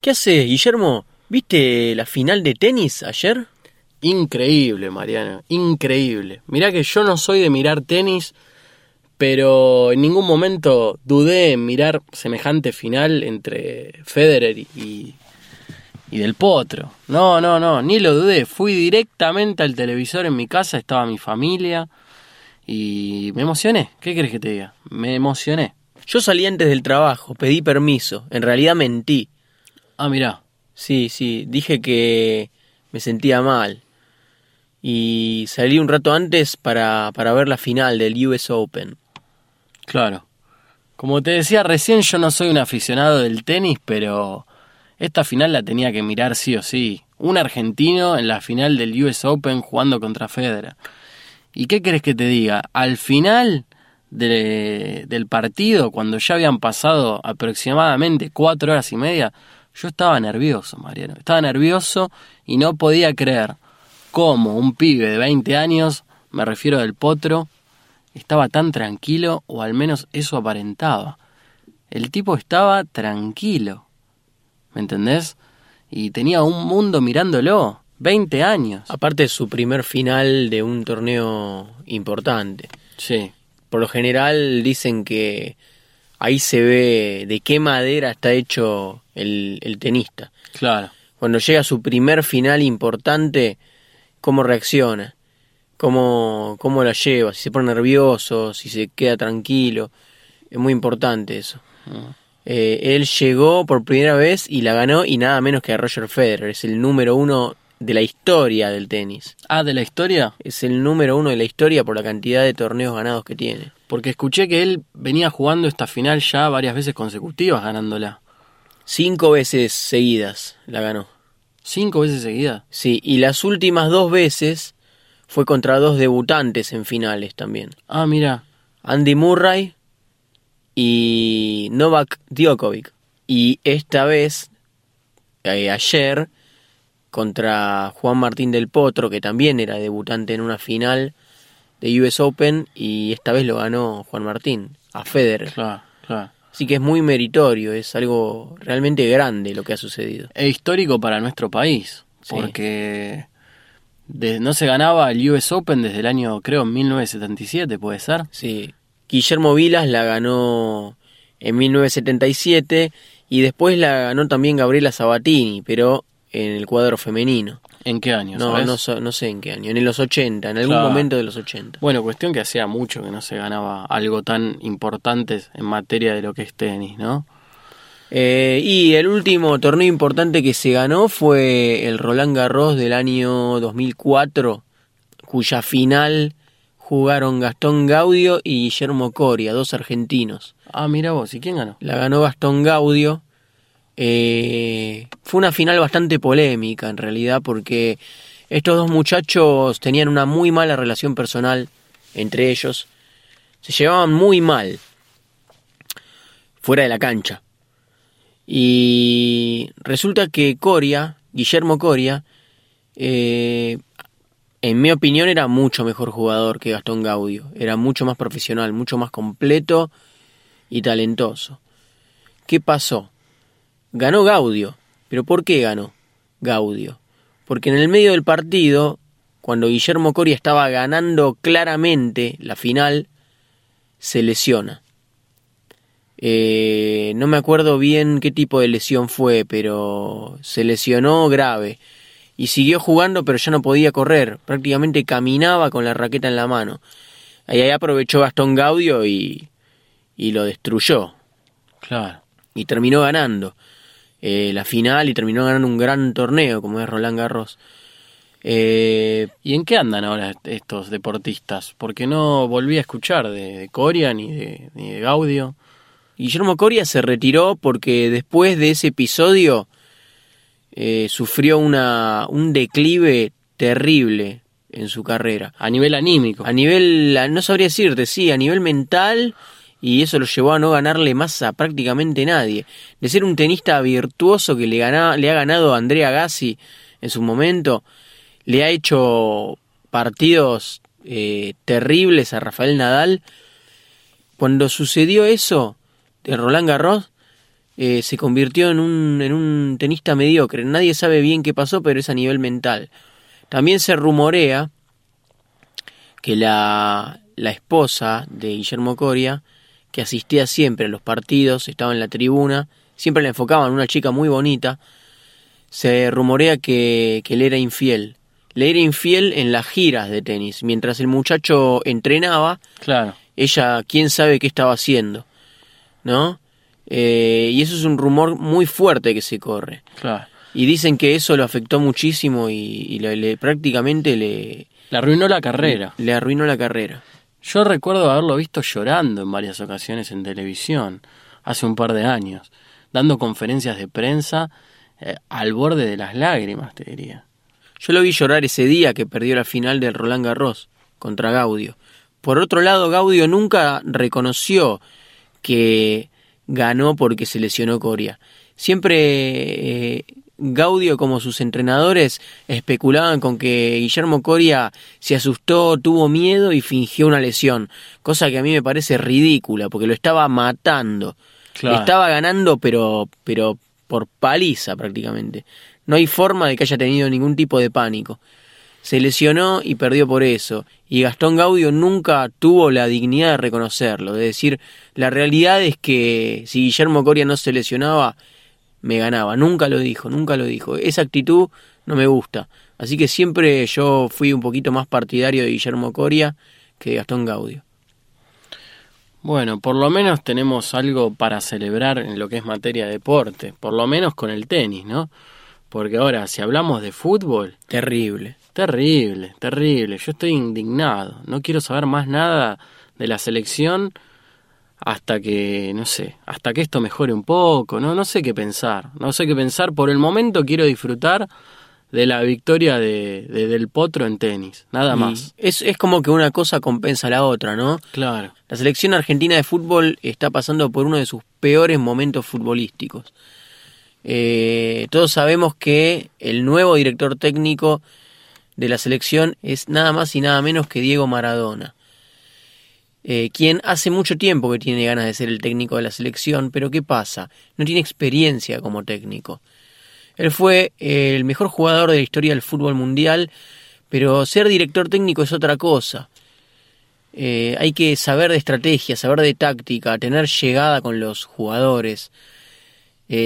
¿Qué haces, Guillermo? ¿Viste la final de tenis ayer? Increíble, Mariano, increíble. Mirá que yo no soy de mirar tenis, pero en ningún momento dudé en mirar semejante final entre Federer y, y Del Potro. No, no, no, ni lo dudé. Fui directamente al televisor en mi casa, estaba mi familia y me emocioné. ¿Qué querés que te diga? Me emocioné. Yo salí antes del trabajo, pedí permiso. En realidad mentí. Ah, mirá. Sí, sí, dije que me sentía mal. Y salí un rato antes para, para ver la final del US Open. Claro. Como te decía recién, yo no soy un aficionado del tenis, pero esta final la tenía que mirar sí o sí. Un argentino en la final del US Open jugando contra Federer. ¿Y qué querés que te diga? Al final del partido, cuando ya habían pasado aproximadamente cuatro horas y media, yo estaba nervioso, Mariano. Estaba nervioso y no podía creer cómo un pibe de 20 años, me refiero del potro, estaba tan tranquilo, o al menos eso aparentaba. El tipo estaba tranquilo. ¿Me entendés? Y tenía un mundo mirándolo. 20 años. Aparte de su primer final de un torneo importante. Sí. Por lo general dicen que ahí se ve de qué madera está hecho el, tenista. Claro. Cuando llega a su primer final importante, cómo reacciona, cómo, cómo la lleva, si se pone nervioso, si se queda tranquilo. Es muy importante eso. Ah. Eh, él llegó por primera vez y la ganó y nada menos que a Roger Federer. Es el número uno de la historia del tenis. Ah, de la historia. Es el número uno de la historia por la cantidad de torneos ganados que tiene. Porque escuché que él venía jugando esta final ya varias veces consecutivas ganándola. Cinco veces seguidas la ganó. ¿Cinco veces seguidas? Sí, y las últimas dos veces fue contra dos debutantes en finales también. Ah, mira. Andy Murray y Novak Djokovic. Y esta vez, eh, ayer, contra Juan Martín del Potro, que también era debutante en una final de US Open, y esta vez lo ganó Juan Martín, a Federer. Claro, claro. Así que es muy meritorio, es algo realmente grande lo que ha sucedido. Es histórico para nuestro país, porque no se ganaba el US Open desde el año, creo, 1977, ¿puede ser? Sí, Guillermo Vilas la ganó en 1977 y después la ganó también Gabriela Sabatini, pero en el cuadro femenino. ¿En qué año? No, no, sé en qué año, en los 80, en algún momento de los 80. Bueno, cuestión que hacía mucho que no se ganaba algo tan importante en materia de lo que es tenis, ¿no? Eh, y el último torneo importante que se ganó fue el Roland Garros del año 2004, cuya final jugaron Gastón Gaudio y Guillermo Coria, dos argentinos. Ah, mira vos, ¿y quién ganó? La ganó Gastón Gaudio. Eh, fue una final bastante polémica en realidad porque estos dos muchachos tenían una muy mala relación personal entre ellos. Se llevaban muy mal fuera de la cancha. Y resulta que Coria, Guillermo Coria, eh, en mi opinión era mucho mejor jugador que Gastón Gaudio. Era mucho más profesional, mucho más completo y talentoso. ¿Qué pasó? Ganó Gaudio. ¿Pero por qué ganó Gaudio? Porque en el medio del partido, cuando Guillermo Coria estaba ganando claramente la final, se lesiona. Eh, no me acuerdo bien qué tipo de lesión fue, pero se lesionó grave y siguió jugando pero ya no podía correr, prácticamente caminaba con la raqueta en la mano. Ahí, aprovechó Gastón Gaudio y, y lo destruyó. Claro. Y terminó ganando eh, la final y terminó ganando un gran torneo como es Roland Garros. Eh, ¿Y en qué andan ahora estos deportistas? Porque no volví a escuchar de, Coria ni de, ni de Gaudio. Guillermo Coria se retiró porque después de ese episodio eh, sufrió una, un declive terrible en su carrera. A nivel anímico. A nivel, no sabría decirte, sí, a nivel mental, y eso lo llevó a no ganarle más a prácticamente nadie. De ser un tenista virtuoso que le, gana, le ha ganado a Andrea Gassi en su momento, le ha hecho partidos eh, terribles a Rafael Nadal. Cuando sucedió eso de Roland Garros, eh, se convirtió en un, en un tenista mediocre. Nadie sabe bien qué pasó, pero es a nivel mental. También se rumorea que la, la esposa de Guillermo Coria, que asistía siempre a los partidos, estaba en la tribuna, siempre la enfocaban, una chica muy bonita, se rumorea que, que le era infiel. Le era infiel en las giras de tenis. Mientras el muchacho entrenaba, Claro. ella quién sabe qué estaba haciendo, ¿no? Eh, y eso es un rumor muy fuerte que se corre. Claro. Y dicen que eso lo afectó muchísimo y, y le, le- prácticamente le, Le arruinó la carrera. le arruinó la carrera. Yo recuerdo haberlo visto llorando en varias ocasiones en televisión, hace un par de años, dando conferencias de prensa eh, al borde de las lágrimas, te diría. Yo lo vi llorar ese día que perdió la final del Roland Garros contra Gaudio. Por otro lado, Gaudio nunca reconoció que ganó porque se lesionó Coria. Siempre eh, Gaudio, como sus entrenadores, especulaban con que Guillermo Coria se asustó, tuvo miedo y fingió una lesión. Cosa que a mí me parece ridícula, porque lo estaba matando. Claro. Estaba ganando, pero, pero por paliza prácticamente. No hay forma de que haya tenido ningún tipo de pánico. Se lesionó y perdió por eso. Y Gastón Gaudio nunca tuvo la dignidad de reconocerlo. De decir, la realidad es que si Guillermo Coria no se lesionaba, me ganaba. Nunca lo dijo, nunca lo dijo. Esa actitud no me gusta. Así que siempre yo fui un poquito más partidario de Guillermo Coria que de Gastón Gaudio. Bueno, por lo menos tenemos algo para celebrar en lo que es materia de deporte, por lo menos con el tenis, ¿no? Porque ahora, si hablamos de fútbol, Terrible. terrible, terrible, yo estoy indignado, no quiero saber más nada de la selección hasta que, no sé, hasta que esto mejore un poco, no, no sé qué pensar, no sé qué pensar, por el momento quiero disfrutar de la victoria de, de- del potro en tenis, nada Y más. Es, es como que una cosa compensa a la otra, ¿no? Claro, La selección argentina de fútbol está pasando por uno de sus peores momentos futbolísticos. Eh, todos sabemos que el nuevo director técnico de la selección es nada más y nada menos que Diego Maradona, eh, quien hace mucho tiempo que tiene ganas de ser el técnico de la selección, pero ¿qué pasa? No tiene experiencia como técnico. Él fue eh, el mejor jugador de la historia del fútbol mundial, pero ser director técnico es otra cosa. Eh, hay que saber de estrategia, saber de táctica, tener llegada con los jugadores,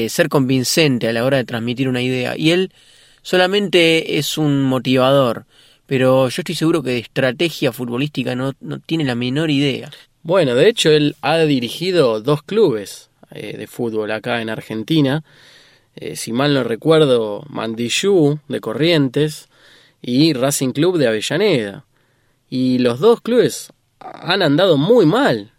ser convincente a la hora de transmitir una idea. Y él solamente es un motivador, pero yo estoy seguro que de estrategia futbolística no, no tiene la menor idea. Bueno, de hecho él ha dirigido dos clubes eh, de fútbol acá en Argentina. Eh, si mal no recuerdo, Mandillú de Corrientes y Racing Club de Avellaneda. Y los dos clubes han andado muy mal.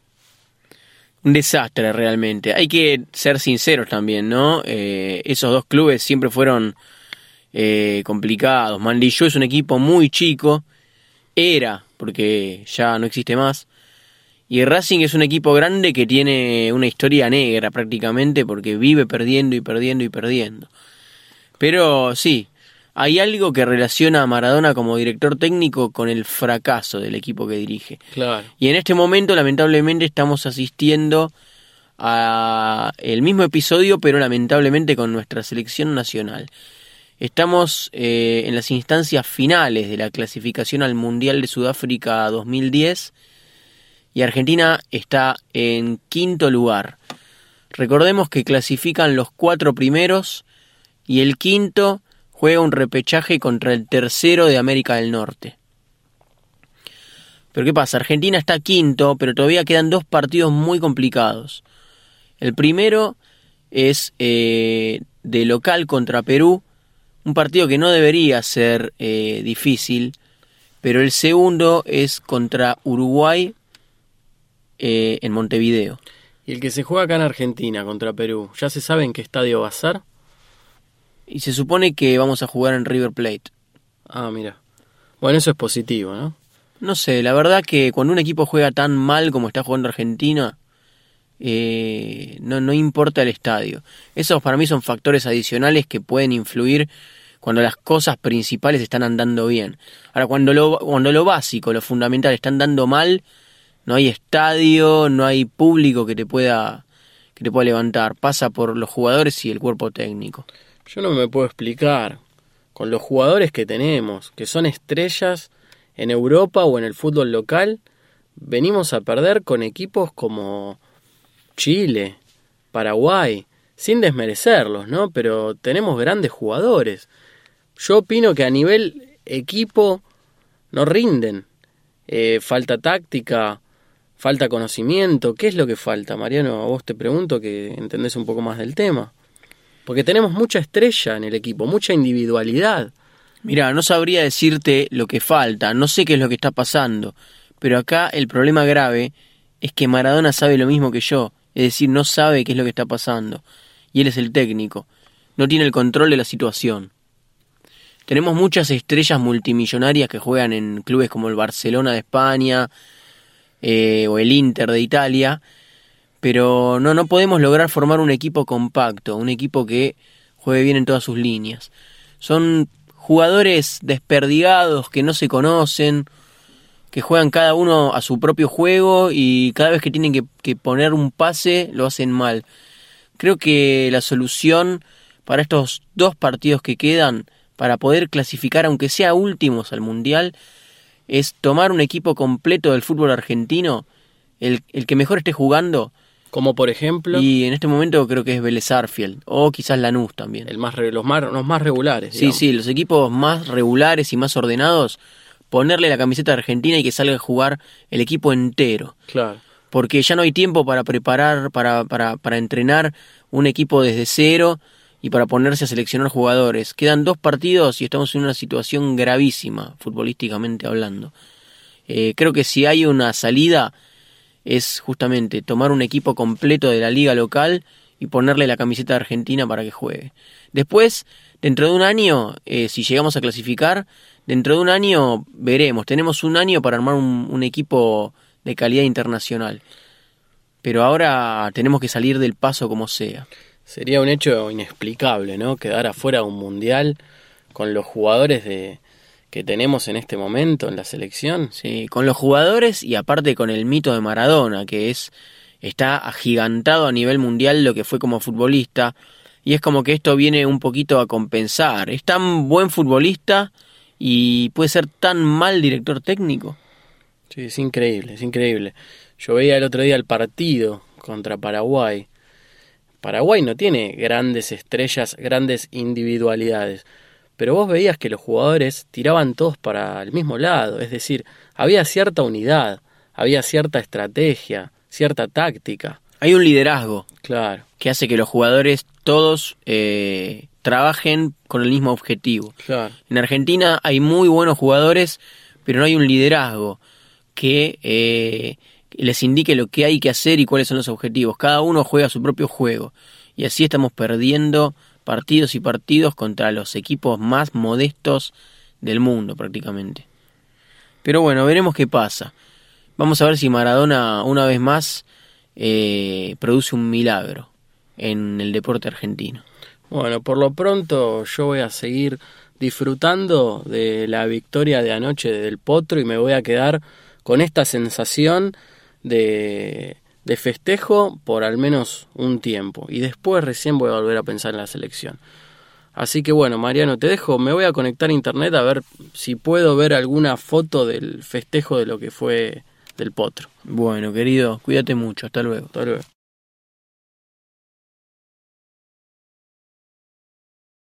Un desastre realmente. Hay que ser sinceros también, ¿no? Eh, esos dos clubes siempre fueron eh, complicados. Mandillú es un equipo muy chico. Era, porque ya no existe más. Y Racing es un equipo grande que tiene una historia negra prácticamente porque vive perdiendo y perdiendo y perdiendo. Pero sí, hay algo que relaciona a Maradona como director técnico con el fracaso del equipo que dirige. Claro. Y en este momento, lamentablemente, estamos asistiendo a el mismo episodio, pero lamentablemente con nuestra selección nacional. Estamos eh, en las instancias finales de la clasificación al Mundial de Sudáfrica 2010 y Argentina está en quinto lugar. Recordemos que clasifican los cuatro primeros y el quinto juega un repechaje contra el tercero de América del Norte. Pero ¿qué pasa? Argentina está quinto, pero todavía quedan dos partidos muy complicados. El primero es eh, de local contra Perú, un partido que no debería ser eh, difícil, pero el segundo es contra Uruguay eh, en Montevideo. Y el que se juega acá en Argentina contra Perú, ¿ya se sabe en qué estadio va a ser? Y se supone que vamos a jugar en River Plate. Ah, mira. Bueno, eso es positivo, ¿no? No sé, la verdad que cuando un equipo juega tan mal como está jugando Argentina, eh, no, no importa el estadio. Esos para mí son factores adicionales que pueden influir cuando las cosas principales están andando bien. Ahora, cuando lo, cuando lo básico, lo fundamental está andando mal, no hay estadio, no hay público que te pueda que te pueda levantar. Pasa por los jugadores y el cuerpo técnico. Yo no me puedo explicar con los jugadores que tenemos, que son estrellas en Europa o en el fútbol local, venimos a perder con equipos como Chile, Paraguay, sin desmerecerlos, ¿no? Pero tenemos grandes jugadores. Yo opino que a nivel equipo no rinden. Eh, falta táctica, falta conocimiento. ¿Qué es lo que falta, Mariano? A vos te pregunto que entendés un poco más del tema. Porque tenemos mucha estrella en el equipo, mucha individualidad. Mira, no sabría decirte lo que falta, no sé qué es lo que está pasando, pero acá el problema grave es que Maradona sabe lo mismo que yo, es decir, no sabe qué es lo que está pasando, y él es el técnico, no tiene el control de la situación. Tenemos muchas estrellas multimillonarias que juegan en clubes como el Barcelona de España eh, o el Inter de Italia, pero no, no podemos lograr formar un equipo compacto, un equipo que juegue bien en todas sus líneas. Son jugadores desperdigados que no se conocen, que juegan cada uno a su propio juego y cada vez que tienen que, que poner un pase lo hacen mal. Creo que la solución para estos dos partidos que quedan para poder clasificar, aunque sea últimos al Mundial, es tomar un equipo completo del fútbol argentino, el, el que mejor esté jugando. Como por ejemplo. Y en este momento creo que es Vélez Arfield, o quizás Lanús también. El más, los, más, los más regulares. Sí, sí, los equipos más regulares y más ordenados, ponerle la camiseta argentina y que salga a jugar el equipo entero. Claro. Porque ya no hay tiempo para preparar, para, para, para entrenar un equipo desde cero y para ponerse a seleccionar jugadores. Quedan dos partidos y estamos en una situación gravísima, futbolísticamente hablando. Eh, creo que si hay una salida es justamente tomar un equipo completo de la liga local y ponerle la camiseta argentina para que juegue. Después, dentro de un año, eh, si llegamos a clasificar, dentro de un año veremos. Tenemos un año para armar un, un equipo de calidad internacional. Pero ahora tenemos que salir del paso como sea. Sería un hecho inexplicable, ¿no? Quedar afuera de un mundial con los jugadores de que tenemos en este momento en la selección. Sí, con los jugadores y aparte con el mito de Maradona, que es está agigantado a nivel mundial lo que fue como futbolista y es como que esto viene un poquito a compensar. Es tan buen futbolista y puede ser tan mal director técnico. Sí, es increíble, es increíble. Yo veía el otro día el partido contra Paraguay Paraguay no tiene grandes estrellas, grandes individualidades, pero vos veías que los jugadores tiraban todos para el mismo lado, es decir, había cierta unidad, había cierta estrategia, cierta táctica. Hay un liderazgo, claro, que hace que los jugadores todos eh, trabajen con el mismo objetivo. Claro. En Argentina hay muy buenos jugadores, pero no hay un liderazgo que eh, les indique lo que hay que hacer y cuáles son los objetivos. Cada uno juega su propio juego. Y así estamos perdiendo partidos y partidos contra los equipos más modestos del mundo prácticamente. Pero bueno, veremos qué pasa. Vamos a ver si Maradona una vez más eh, produce un milagro en el deporte argentino. Bueno, por lo pronto yo voy a seguir disfrutando de la victoria de anoche del Potro y me voy a quedar con esta sensación de, de festejo por al menos un tiempo y después recién voy a volver a pensar en la selección. Así que bueno, Mariano, te dejo, me voy a conectar a internet a ver si puedo ver alguna foto del festejo de lo que fue del potro. Bueno, querido, cuídate mucho, hasta luego. Hasta luego.